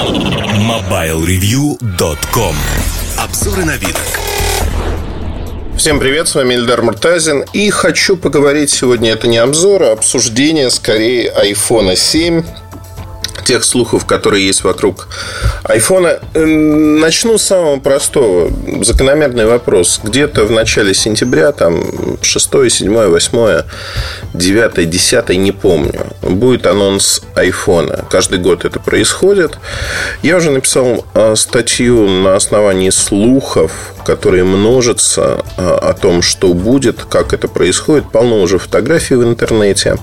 MobileReview.com Обзоры на вид. Всем привет, с вами Эльдар Муртазин. И хочу поговорить сегодня, это не обзор, а обсуждение скорее iPhone 7 тех слухов, которые есть вокруг айфона. Начну с самого простого. Закономерный вопрос. Где-то в начале сентября, там 6, 7, 8, 9, 10, не помню, будет анонс айфона. Каждый год это происходит. Я уже написал э, статью на основании слухов, которые множатся э, о том, что будет, как это происходит. Полно уже фотографий в интернете.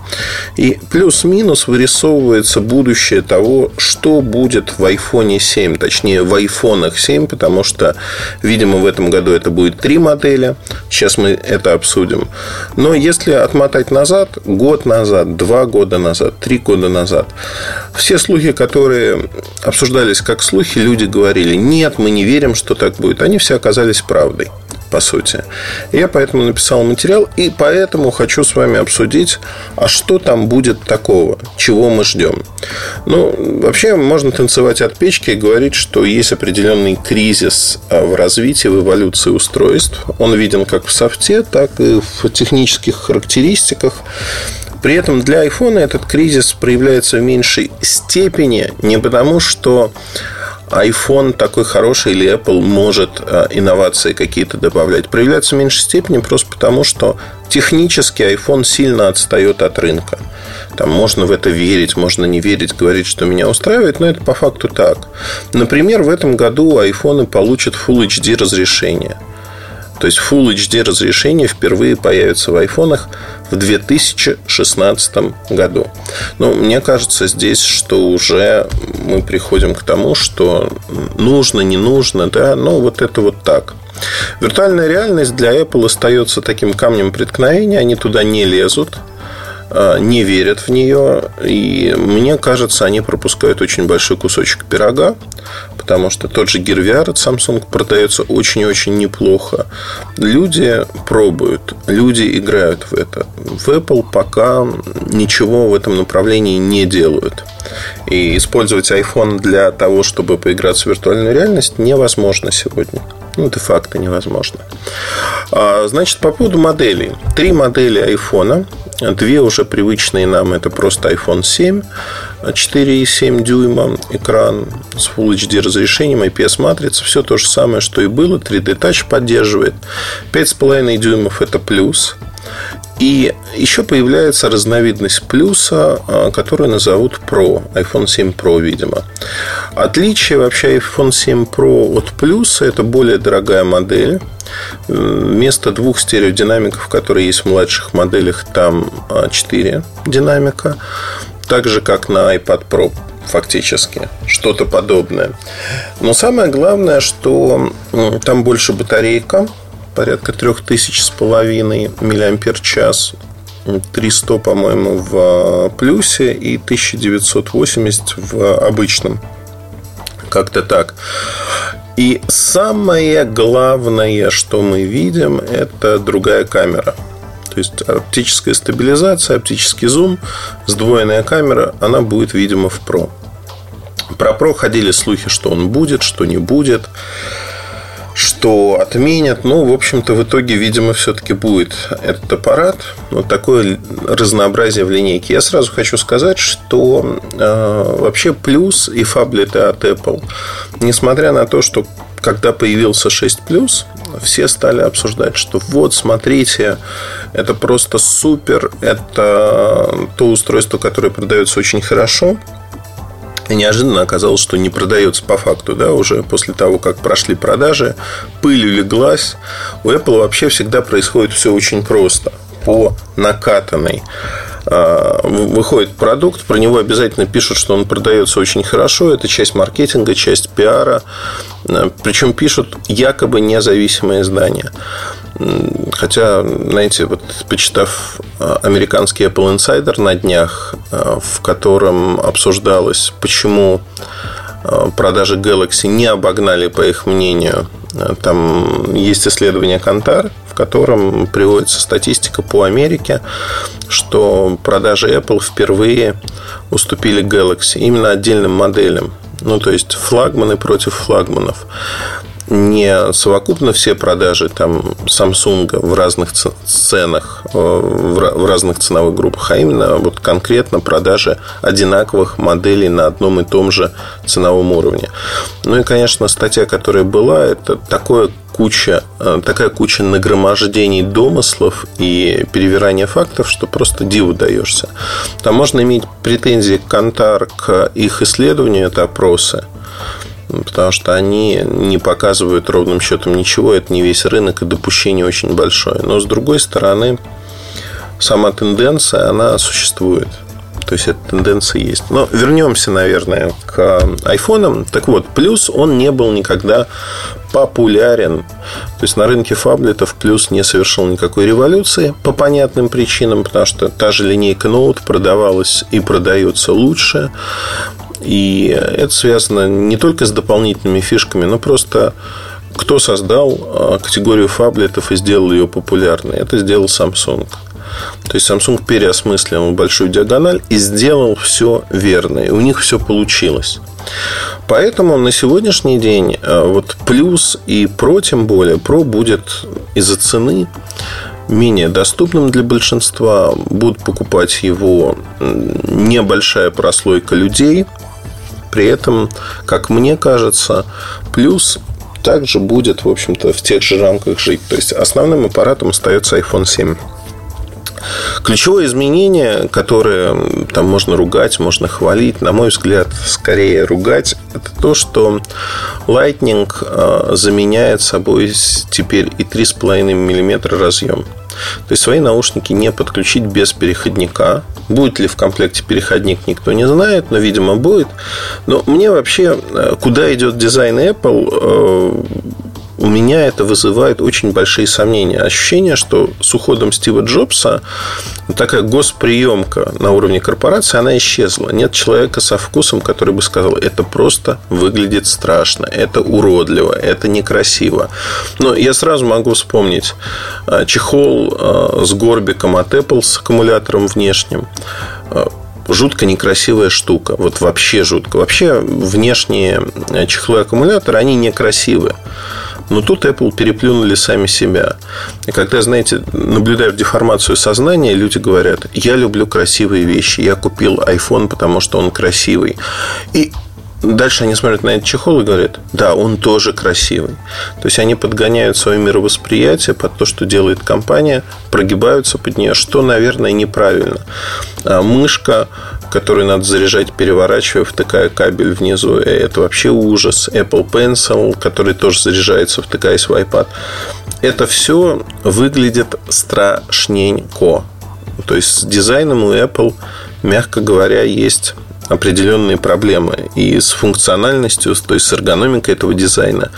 И плюс-минус вырисовывается будущее того, что будет в iPhone 7, точнее в iPhone 7, потому что, видимо, в этом году это будет три модели. Сейчас мы это обсудим. Но если отмотать назад, год назад, два года назад, три года назад, все слухи, которые обсуждались как слухи, люди говорили, нет, мы не верим, что так будет. Они все оказались правдой по сути. Я поэтому написал материал, и поэтому хочу с вами обсудить, а что там будет такого, чего мы ждем. Ну, вообще можно танцевать от печки и говорить, что есть определенный кризис а, в развитии, в эволюции устройств. Он виден как в софте, так и в технических характеристиках. При этом для iPhone этот кризис проявляется в меньшей степени не потому, что iPhone такой хороший или Apple может э, инновации какие-то добавлять. Проявляется в меньшей степени просто потому, что технически iPhone сильно отстает от рынка. Там можно в это верить, можно не верить, говорить, что меня устраивает, но это по факту так. Например, в этом году iPhone получат Full HD разрешение. То есть Full HD разрешение впервые появится в айфонах в 2016 году. Но мне кажется здесь, что уже мы приходим к тому, что нужно, не нужно, да, ну вот это вот так. Виртуальная реальность для Apple остается таким камнем преткновения, они туда не лезут. А, не верят в нее. И мне кажется, они пропускают очень большой кусочек пирога, потому что тот же Gear от Samsung продается очень-очень неплохо. Люди пробуют, люди играют в это. В Apple пока ничего в этом направлении не делают. И использовать iPhone для того, чтобы поиграть в виртуальную реальность, невозможно сегодня. Ну, де-факто невозможно. А, значит, по поводу моделей. Три модели iPhone. Две уже привычные нам. Это просто iPhone 7. 4,7 дюйма экран с Full HD разрешением, IPS-матрица. Все то же самое, что и было. 3D Touch поддерживает. 5,5 дюймов – это плюс. И еще появляется разновидность плюса, а, которую назовут Pro, iPhone 7 Pro, видимо. Отличие вообще iPhone 7 Pro от плюса – это более дорогая модель. Вместо двух стереодинамиков, которые есть в младших моделях, там 4 а, динамика. Так же, как на iPad Pro фактически. Что-то подобное. Но самое главное, что там больше батарейка, порядка 3000 с половиной миллиампер час 300, по-моему, в плюсе и 1980 в обычном. Как-то так. И самое главное, что мы видим, это другая камера. То есть оптическая стабилизация, оптический зум, сдвоенная камера, она будет, видимо, в Pro. Про Pro ходили слухи, что он будет, что не будет что отменят. Ну, в общем-то, в итоге, видимо, все-таки будет этот аппарат. Вот такое разнообразие в линейке. Я сразу хочу сказать, что э, вообще плюс и фаблеты от Apple, несмотря на то, что когда появился 6 Plus, все стали обсуждать, что вот, смотрите, это просто супер, это то устройство, которое продается очень хорошо, неожиданно оказалось, что не продается по факту, да, уже после того, как прошли продажи, пыль улеглась. У Apple вообще всегда происходит все очень просто, по накатанной. А, выходит продукт, про него обязательно пишут, что он продается очень хорошо. Это часть маркетинга, часть пиара. Причем пишут якобы независимые издания. Хотя, знаете, вот почитав а, американский Apple Insider на днях, в котором обсуждалось, почему продажи Galaxy не обогнали, по их мнению, там есть исследование Кантар, котором приводится статистика по Америке, что продажи Apple впервые уступили Galaxy именно отдельным моделям. Ну, то есть флагманы против флагманов не совокупно все продажи там Samsung в разных ценах, э, в разных ценовых группах, а именно вот конкретно продажи одинаковых моделей на одном и том же ценовом уровне. Ну и, конечно, статья, которая была, это такое куча, э, такая куча нагромождений домыслов и перевирания фактов, что просто диву даешься. Там можно иметь претензии к Кантар, к их исследованию, это опросы – потому что они не показывают ровным счетом ничего, это не весь рынок, и допущение очень большое. Но, с другой стороны, сама тенденция, она существует. То есть, эта тенденция есть. Но вернемся, наверное, к айфонам. Так вот, плюс он не был никогда популярен. То есть, на рынке фаблетов плюс не совершил никакой революции по понятным причинам, потому что та же линейка Note продавалась и продается лучше. И это связано не только с дополнительными фишками, но просто кто создал а, категорию фаблетов и сделал ее популярной? Это сделал Samsung. То есть Samsung переосмыслил большую диагональ и сделал все верно. И у них все получилось. Поэтому на сегодняшний день а, вот плюс и про тем более, про будет из-за цены менее доступным для большинства. Будут покупать его небольшая прослойка людей – при этом, как мне кажется, плюс также будет, в общем-то, в тех же рамках жить. То есть основным аппаратом остается iPhone 7. Ключевое изменение, которое там можно ругать, можно хвалить, на мой взгляд, скорее ругать, это то, что Lightning э, заменяет собой теперь и 3,5 мм разъем. То есть свои наушники не подключить без переходника. Будет ли в комплекте переходник, никто не знает, но, видимо, будет. Но мне вообще, э, куда идет дизайн Apple, э, у меня это вызывает очень большие сомнения. Ощущение, что с уходом Стива Джобса такая госприемка на уровне корпорации, она исчезла. Нет человека со вкусом, который бы сказал, это просто выглядит страшно, это уродливо, это некрасиво. Но я сразу могу вспомнить а, чехол а, с горбиком от Apple с аккумулятором внешним а, жутко некрасивая штука. Вот вообще жутко. Вообще внешние чехлы аккумулятора, они некрасивые. Но тут Apple переплюнули сами себя. И когда, знаете, наблюдают деформацию сознания, люди говорят, я люблю красивые вещи, я купил iPhone, потому что он красивый. И Дальше они смотрят на этот чехол и говорят, да, он тоже красивый. То есть они подгоняют свое мировосприятие под то, что делает компания, прогибаются под нее, что, наверное, неправильно. А мышка которую надо заряжать, переворачивая, втыкая кабель внизу. Это вообще ужас. Apple Pencil, который тоже заряжается, втыкаясь в iPad. Это все выглядит страшненько. То есть с дизайном у Apple, мягко говоря, есть определенные проблемы. И с функциональностью, то есть с эргономикой этого дизайна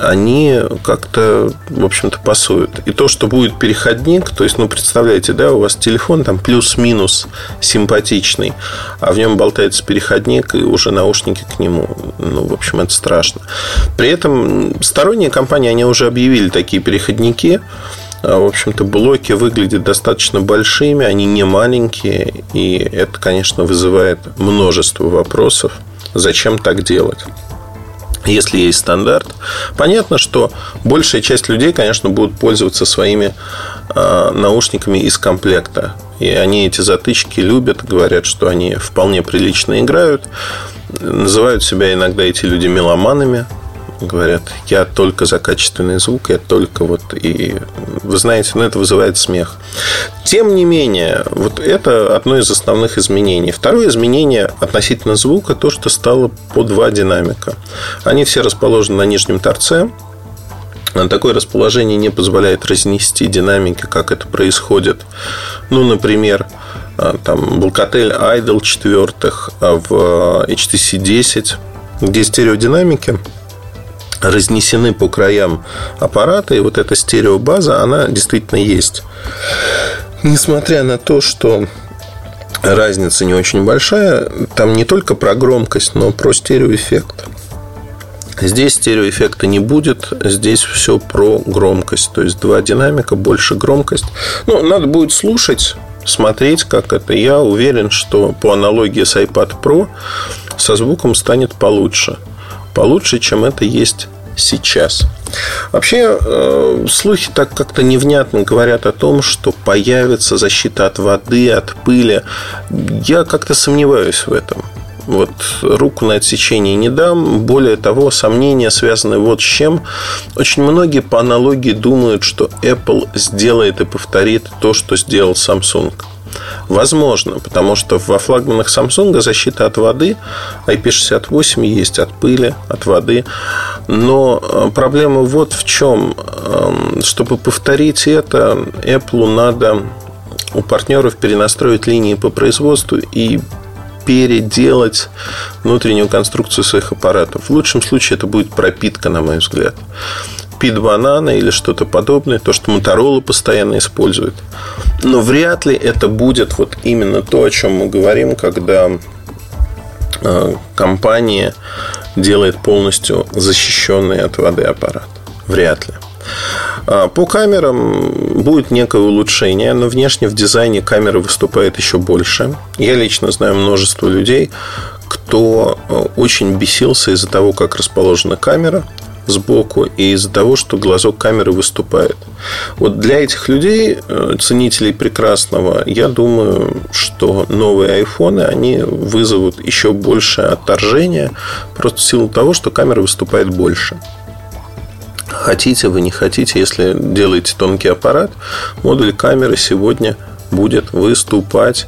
они как-то, в общем-то, пасуют. И то, что будет переходник, то есть, ну, представляете, да, у вас телефон там плюс-минус симпатичный, а в нем болтается переходник и уже наушники к нему. Ну, в общем, это страшно. При этом сторонние компании, они уже объявили такие переходники, а, в общем-то, блоки выглядят достаточно большими, они не маленькие, и это, конечно, вызывает множество вопросов, зачем так делать если есть стандарт. Понятно, что большая часть людей, конечно, будут пользоваться своими э, наушниками из комплекта. И они эти затычки любят, говорят, что они вполне прилично играют. Называют себя иногда эти люди меломанами говорят, я только за качественный звук, я только вот и вы знаете, ну это вызывает смех. Тем не менее, вот это одно из основных изменений. Второе изменение относительно звука то, что стало по два динамика. Они все расположены на нижнем торце. Такое расположение не позволяет разнести динамики, как это происходит. Ну, например, там Bulkatel Idol четвертых в HTC 10, где стереодинамики разнесены по краям аппарата, и вот эта стереобаза, она действительно есть. Несмотря на то, что разница не очень большая, там не только про громкость, но про стереоэффект. Здесь стереоэффекта не будет, здесь все про громкость. То есть два динамика, больше громкость. Ну, надо будет слушать, смотреть, как это. Я уверен, что по аналогии с iPad Pro со звуком станет получше. Получше, чем это есть сейчас. Вообще, э, слухи так как-то невнятно говорят о том, что появится защита от воды, от пыли. Я как-то сомневаюсь в этом. Вот руку на отсечение не дам. Более того, сомнения связаны вот с чем. Очень многие по аналогии думают, что Apple сделает и повторит то, что сделал Samsung. Возможно, потому что во флагманах Samsung защита от воды IP68 есть от пыли, от воды. Но э, проблема вот в чем. Эм, чтобы повторить это, Apple надо у партнеров перенастроить линии по производству и переделать внутреннюю конструкцию своих аппаратов. В лучшем случае это будет пропитка, на мой взгляд. Пит банана или что-то подобное, то, что Моторола постоянно использует. Но вряд ли это будет вот именно то, о чем мы говорим, когда э, компания делает полностью защищенный от воды аппарат. Вряд ли. А, по камерам будет некое улучшение, но внешне в дизайне камера выступает еще больше. Я лично знаю множество людей, кто э, очень бесился из-за того, как расположена камера сбоку и из-за того, что глазок камеры выступает. Вот для этих людей, э, ценителей прекрасного, я думаю, что новые айфоны, они вызовут еще большее отторжение просто в силу того, что камера выступает больше. Хотите вы, не хотите, если делаете тонкий аппарат, модуль камеры сегодня будет выступать,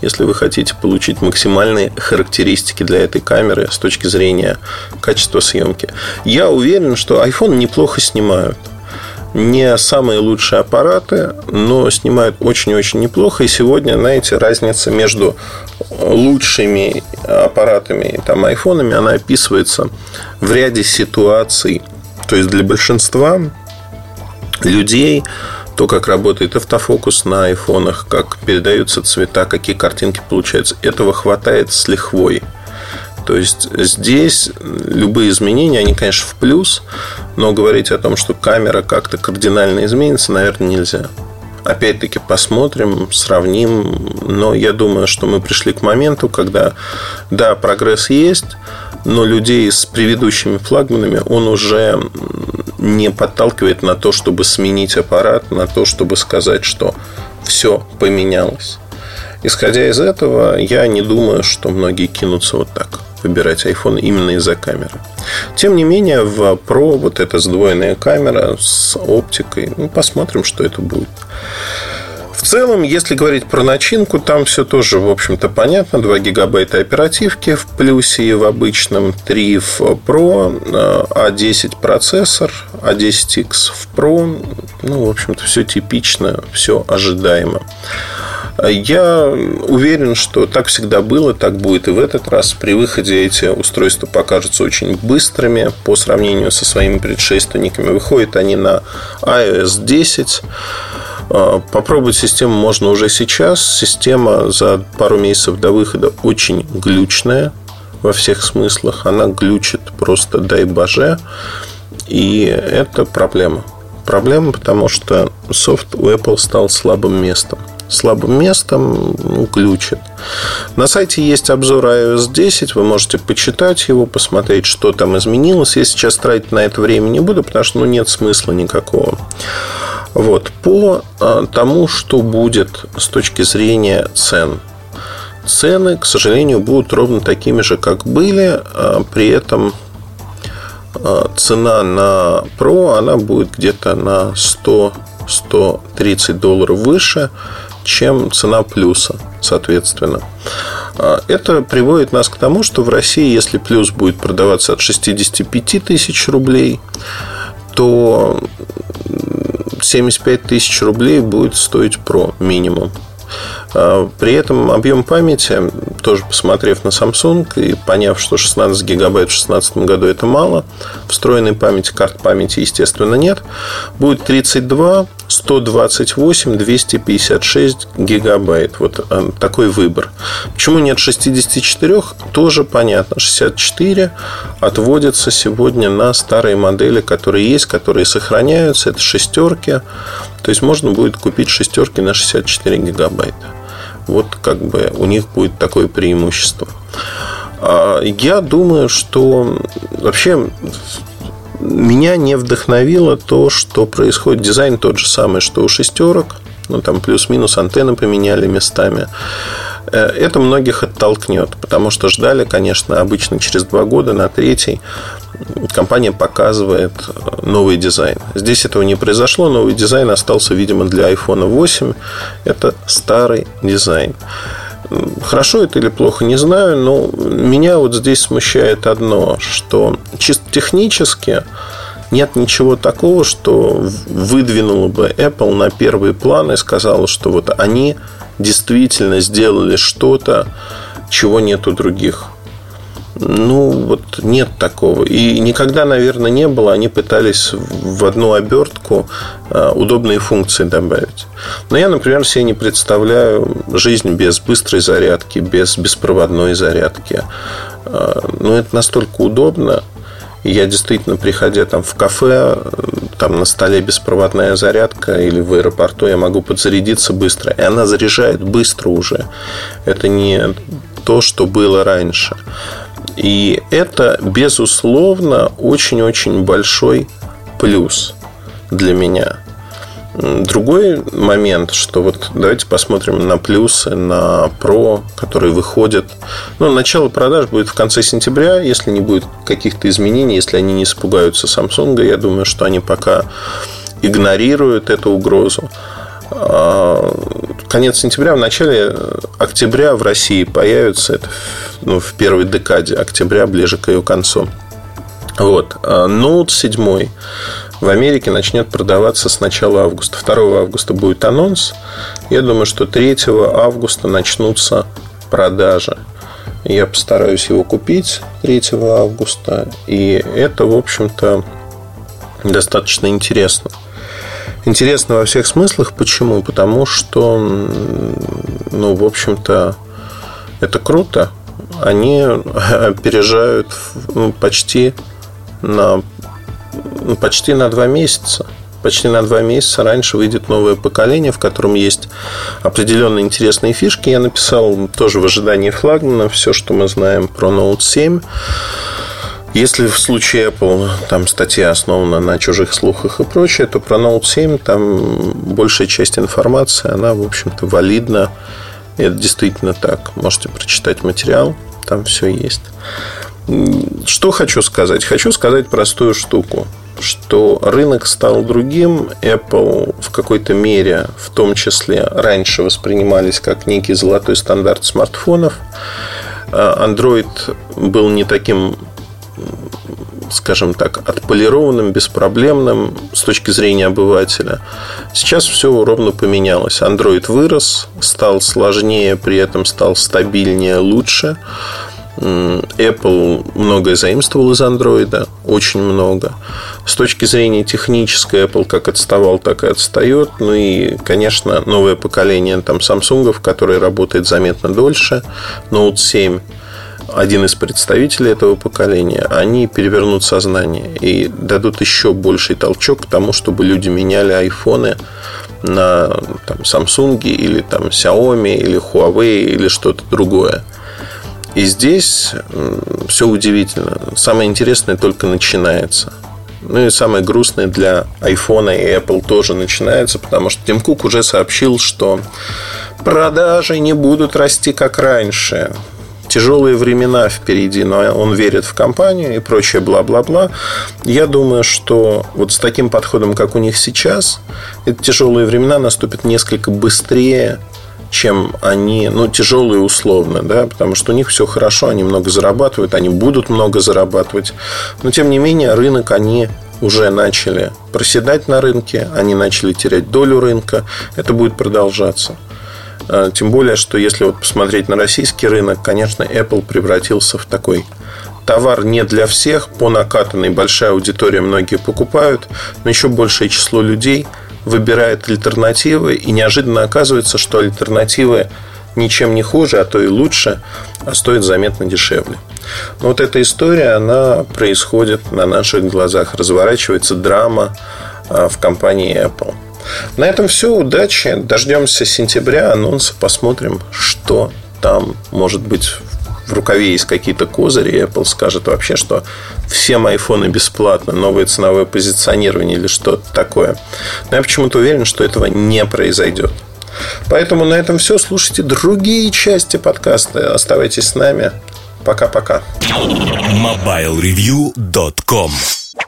если вы хотите получить максимальные характеристики для этой камеры с точки зрения качества съемки. Я уверен, что iPhone неплохо снимают. Не самые лучшие аппараты, но снимают очень-очень неплохо. И сегодня, знаете, разница между лучшими аппаратами там, айфонами, она описывается в ряде ситуаций – то есть для большинства людей то, как работает автофокус на айфонах, как передаются цвета, какие картинки получаются, этого хватает с лихвой. То есть здесь любые изменения, они, конечно, в плюс, но говорить о том, что камера как-то кардинально изменится, наверное, нельзя. Опять-таки посмотрим, сравним, но я думаю, что мы пришли к моменту, когда, да, прогресс есть, но людей с предыдущими флагманами он уже не подталкивает на то, чтобы сменить аппарат, на то, чтобы сказать, что все поменялось. Исходя из этого, я не думаю, что многие кинутся вот так выбирать iPhone именно из-за камеры. Тем не менее, в Pro вот эта сдвоенная камера с оптикой, ну, посмотрим, что это будет. В целом, если говорить про начинку, там все тоже, в общем-то, понятно. 2 гигабайта оперативки в плюсе и в обычном, 3 в Pro, A10 а процессор, A10X а в Pro. Ну, в общем-то, все типично, все ожидаемо. Я уверен, что так всегда было, так будет и в этот раз. При выходе эти устройства покажутся очень быстрыми по сравнению со своими предшественниками. Выходят они на iOS 10. А, попробовать систему можно уже сейчас. Система за пару месяцев до выхода очень глючная во всех смыслах. Она глючит просто дай боже. И это проблема. Проблема, потому что софт у Apple стал слабым местом. Слабым местом ну, глючит. На сайте есть обзор iOS 10. Вы можете почитать его, посмотреть, что там изменилось. Я сейчас тратить на это время не буду, потому что ну, нет смысла никакого. Вот. По а, тому, что будет с точки зрения цен. Цены, к сожалению, будут ровно такими же, как были. А, при этом а, цена на Pro, она будет где-то на 100-130 долларов выше, чем цена плюса, соответственно. Это приводит нас к тому, что в России, если плюс будет продаваться от 65 тысяч рублей, то 75 тысяч рублей будет стоить Pro минимум. А, при этом объем памяти, тоже посмотрев на Samsung и поняв, что 16 гигабайт в 2016 году это мало, встроенной памяти, карт памяти, естественно, нет, будет 32, 128, 256 гигабайт. Вот а, такой выбор. Почему нет 64? Тоже понятно. 64 отводится сегодня на старые модели, которые есть, которые сохраняются. Это шестерки. То есть можно будет купить шестерки на 64 гигабайта. Вот как бы у них будет такое преимущество. А я думаю, что вообще меня не вдохновило то, что происходит. Дизайн тот же самый, что у шестерок. Ну, там плюс-минус антенны поменяли местами. Э, это многих оттолкнет, потому что ждали, конечно, обычно через два года на третий компания показывает новый дизайн. Здесь этого не произошло, новый дизайн остался, видимо, для iPhone 8. Это старый дизайн. Хорошо это или плохо, не знаю, но меня вот здесь смущает одно, что чисто технически нет ничего такого, что выдвинуло бы Apple на первый план и сказала, что вот они действительно сделали что-то, чего нет у других. Ну, вот нет такого. И никогда, наверное, не было. Они пытались в одну обертку а, удобные функции добавить. Но я, например, себе не представляю жизнь без быстрой зарядки, без беспроводной зарядки. А, ну, это настолько удобно. Я действительно, приходя там в кафе, там на столе беспроводная зарядка или в аэропорту, я могу подзарядиться быстро. И она заряжает быстро уже. Это не то, что было раньше. И это, безусловно, очень-очень большой плюс для меня. Другой момент, что вот давайте посмотрим на плюсы, на Pro, которые выходят. Ну, начало продаж будет в конце сентября, если не будет каких-то изменений, если они не испугаются Samsung. Я думаю, что они пока игнорируют эту угрозу. А, конец сентября, в начале октября в России появится это ну, в первой декаде октября, ближе к ее концу. Вот. А Note 7 в Америке начнет продаваться с начала августа. 2 августа будет анонс. Я думаю, что 3 августа начнутся продажи. Я постараюсь его купить 3 августа. И это, в общем-то, достаточно интересно. Интересно во всех смыслах. Почему? Потому что, ну, в общем-то, это круто. Они опережают ну, почти на ну, почти на два месяца. Почти на два месяца раньше выйдет новое поколение, в котором есть определенные интересные фишки. Я написал тоже в ожидании флагмана все, что мы знаем про Note 7. Если в случае Apple там статья основана на чужих слухах и прочее, то про Note 7 там большая часть информации, она, в общем-то, валидна. И это действительно так. Можете прочитать материал, там все есть. Что хочу сказать? Хочу сказать простую штуку что рынок стал другим. Apple в какой-то мере, в том числе, раньше воспринимались как некий золотой стандарт смартфонов. А Android был не таким скажем так, отполированным, беспроблемным с точки зрения обывателя. Сейчас все ровно поменялось. Android вырос, стал сложнее, при этом стал стабильнее, лучше. Apple многое заимствовал из Android, очень много. С точки зрения технической, Apple как отставал, так и отстает. Ну и, конечно, новое поколение там Samsung, которое работает заметно дольше. Note 7 один из представителей этого поколения, они перевернут сознание и дадут еще больший толчок к тому, чтобы люди меняли айфоны на там, Samsung или там, Xiaomi или Huawei или что-то другое. И здесь все удивительно. Самое интересное только начинается. Ну и самое грустное для iPhone и Apple тоже начинается, потому что Тим Кук уже сообщил, что продажи не будут расти как раньше тяжелые времена впереди, но он верит в компанию и прочее бла-бла-бла. Я думаю, что вот с таким подходом, как у них сейчас, эти тяжелые времена наступят несколько быстрее, чем они, ну, тяжелые условно, да, потому что у них все хорошо, они много зарабатывают, они будут много зарабатывать. Но, тем не менее, рынок они уже начали проседать на рынке, они начали терять долю рынка, это будет продолжаться. А, тем более, что если вот посмотреть на российский рынок, конечно, Apple превратился в такой товар не для всех, по накатанной большая аудитория многие покупают, но еще большее число людей выбирает альтернативы, и неожиданно оказывается, что альтернативы ничем не хуже, а то и лучше, а стоит заметно дешевле. Но вот эта история, она происходит на наших глазах, разворачивается драма а, в компании Apple – на этом все. Удачи. Дождемся сентября анонса. Посмотрим, что там может быть в рукаве есть какие-то козыри, Apple скажет вообще, что всем айфоны бесплатно, новое ценовое позиционирование или что-то такое. Но я почему-то уверен, что этого не произойдет. Поэтому на этом все. Слушайте другие части подкаста. Оставайтесь с нами. Пока-пока. MobileReview.com